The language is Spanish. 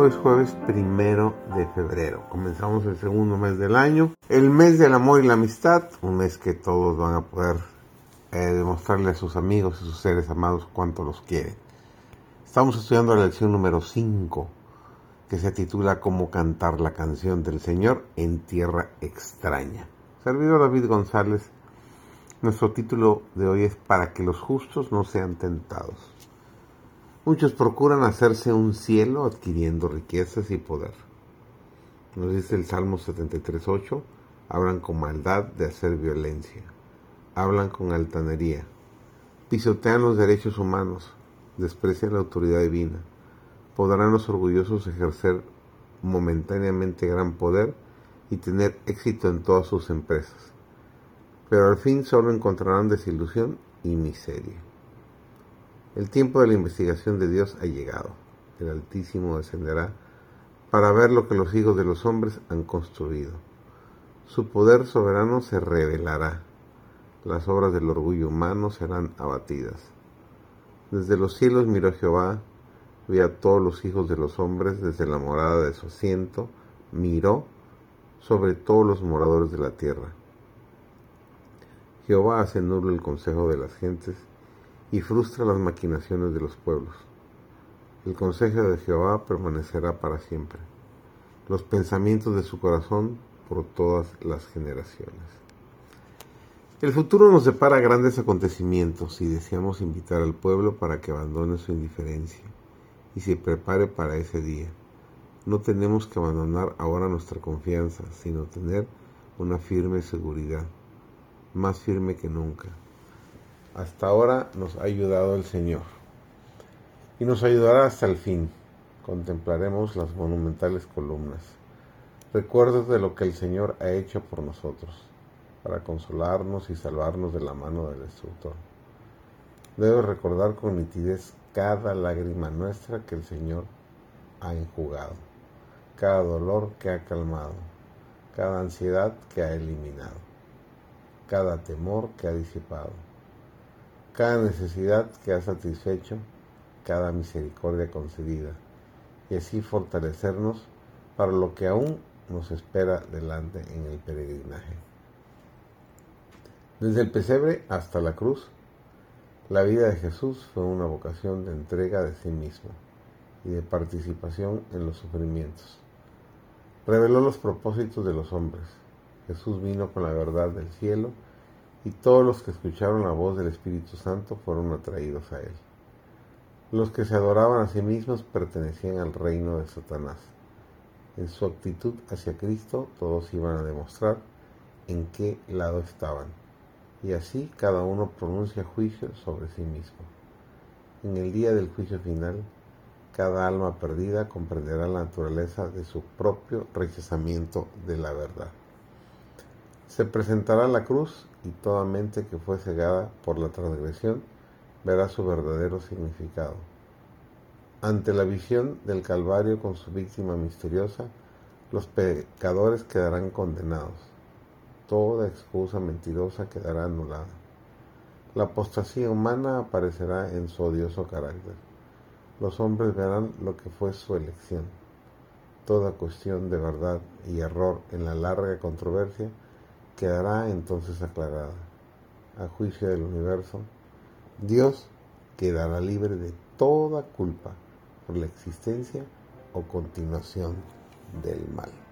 Hoy es jueves primero de febrero. Comenzamos el segundo mes del año. El mes del amor y la amistad. Un mes que todos van a poder eh, demostrarle a sus amigos y sus seres amados cuánto los quieren. Estamos estudiando la lección número 5 que se titula Cómo cantar la canción del Señor en tierra extraña. Servidor David González, nuestro título de hoy es Para que los justos no sean tentados. Muchos procuran hacerse un cielo adquiriendo riquezas y poder. Nos dice el Salmo 73.8, hablan con maldad de hacer violencia, hablan con altanería, pisotean los derechos humanos, desprecian la autoridad divina. Podrán los orgullosos ejercer momentáneamente gran poder y tener éxito en todas sus empresas, pero al fin solo encontrarán desilusión y miseria. El tiempo de la investigación de Dios ha llegado. El Altísimo descenderá para ver lo que los hijos de los hombres han construido. Su poder soberano se revelará. Las obras del orgullo humano serán abatidas. Desde los cielos miró Jehová, vio a todos los hijos de los hombres desde la morada de su asiento, miró sobre todos los moradores de la tierra. Jehová hace nulo el consejo de las gentes y frustra las maquinaciones de los pueblos. El consejo de Jehová permanecerá para siempre, los pensamientos de su corazón por todas las generaciones. El futuro nos depara grandes acontecimientos y deseamos invitar al pueblo para que abandone su indiferencia y se prepare para ese día. No tenemos que abandonar ahora nuestra confianza, sino tener una firme seguridad, más firme que nunca, hasta ahora nos ha ayudado el Señor y nos ayudará hasta el fin. Contemplaremos las monumentales columnas, recuerdos de lo que el Señor ha hecho por nosotros, para consolarnos y salvarnos de la mano del destructor. Debo recordar con nitidez cada lágrima nuestra que el Señor ha enjugado, cada dolor que ha calmado, cada ansiedad que ha eliminado, cada temor que ha disipado cada necesidad que ha satisfecho, cada misericordia concedida, y así fortalecernos para lo que aún nos espera delante en el peregrinaje. Desde el pesebre hasta la cruz, la vida de Jesús fue una vocación de entrega de sí mismo y de participación en los sufrimientos. Reveló los propósitos de los hombres. Jesús vino con la verdad del cielo y todos los que escucharon la voz del Espíritu Santo fueron atraídos a él. Los que se adoraban a sí mismos pertenecían al reino de Satanás. En su actitud hacia Cristo todos iban a demostrar en qué lado estaban, y así cada uno pronuncia juicio sobre sí mismo. En el día del juicio final, cada alma perdida comprenderá la naturaleza de su propio rechazamiento de la verdad. Se presentará la cruz y toda mente que fue cegada por la transgresión verá su verdadero significado. Ante la visión del Calvario con su víctima misteriosa, los pecadores quedarán condenados. Toda excusa mentirosa quedará anulada. La apostasía humana aparecerá en su odioso carácter. Los hombres verán lo que fue su elección. Toda cuestión de verdad y error en la larga controversia quedará entonces aclarada. A juicio del universo, Dios quedará libre de toda culpa por la existencia o continuación del mal.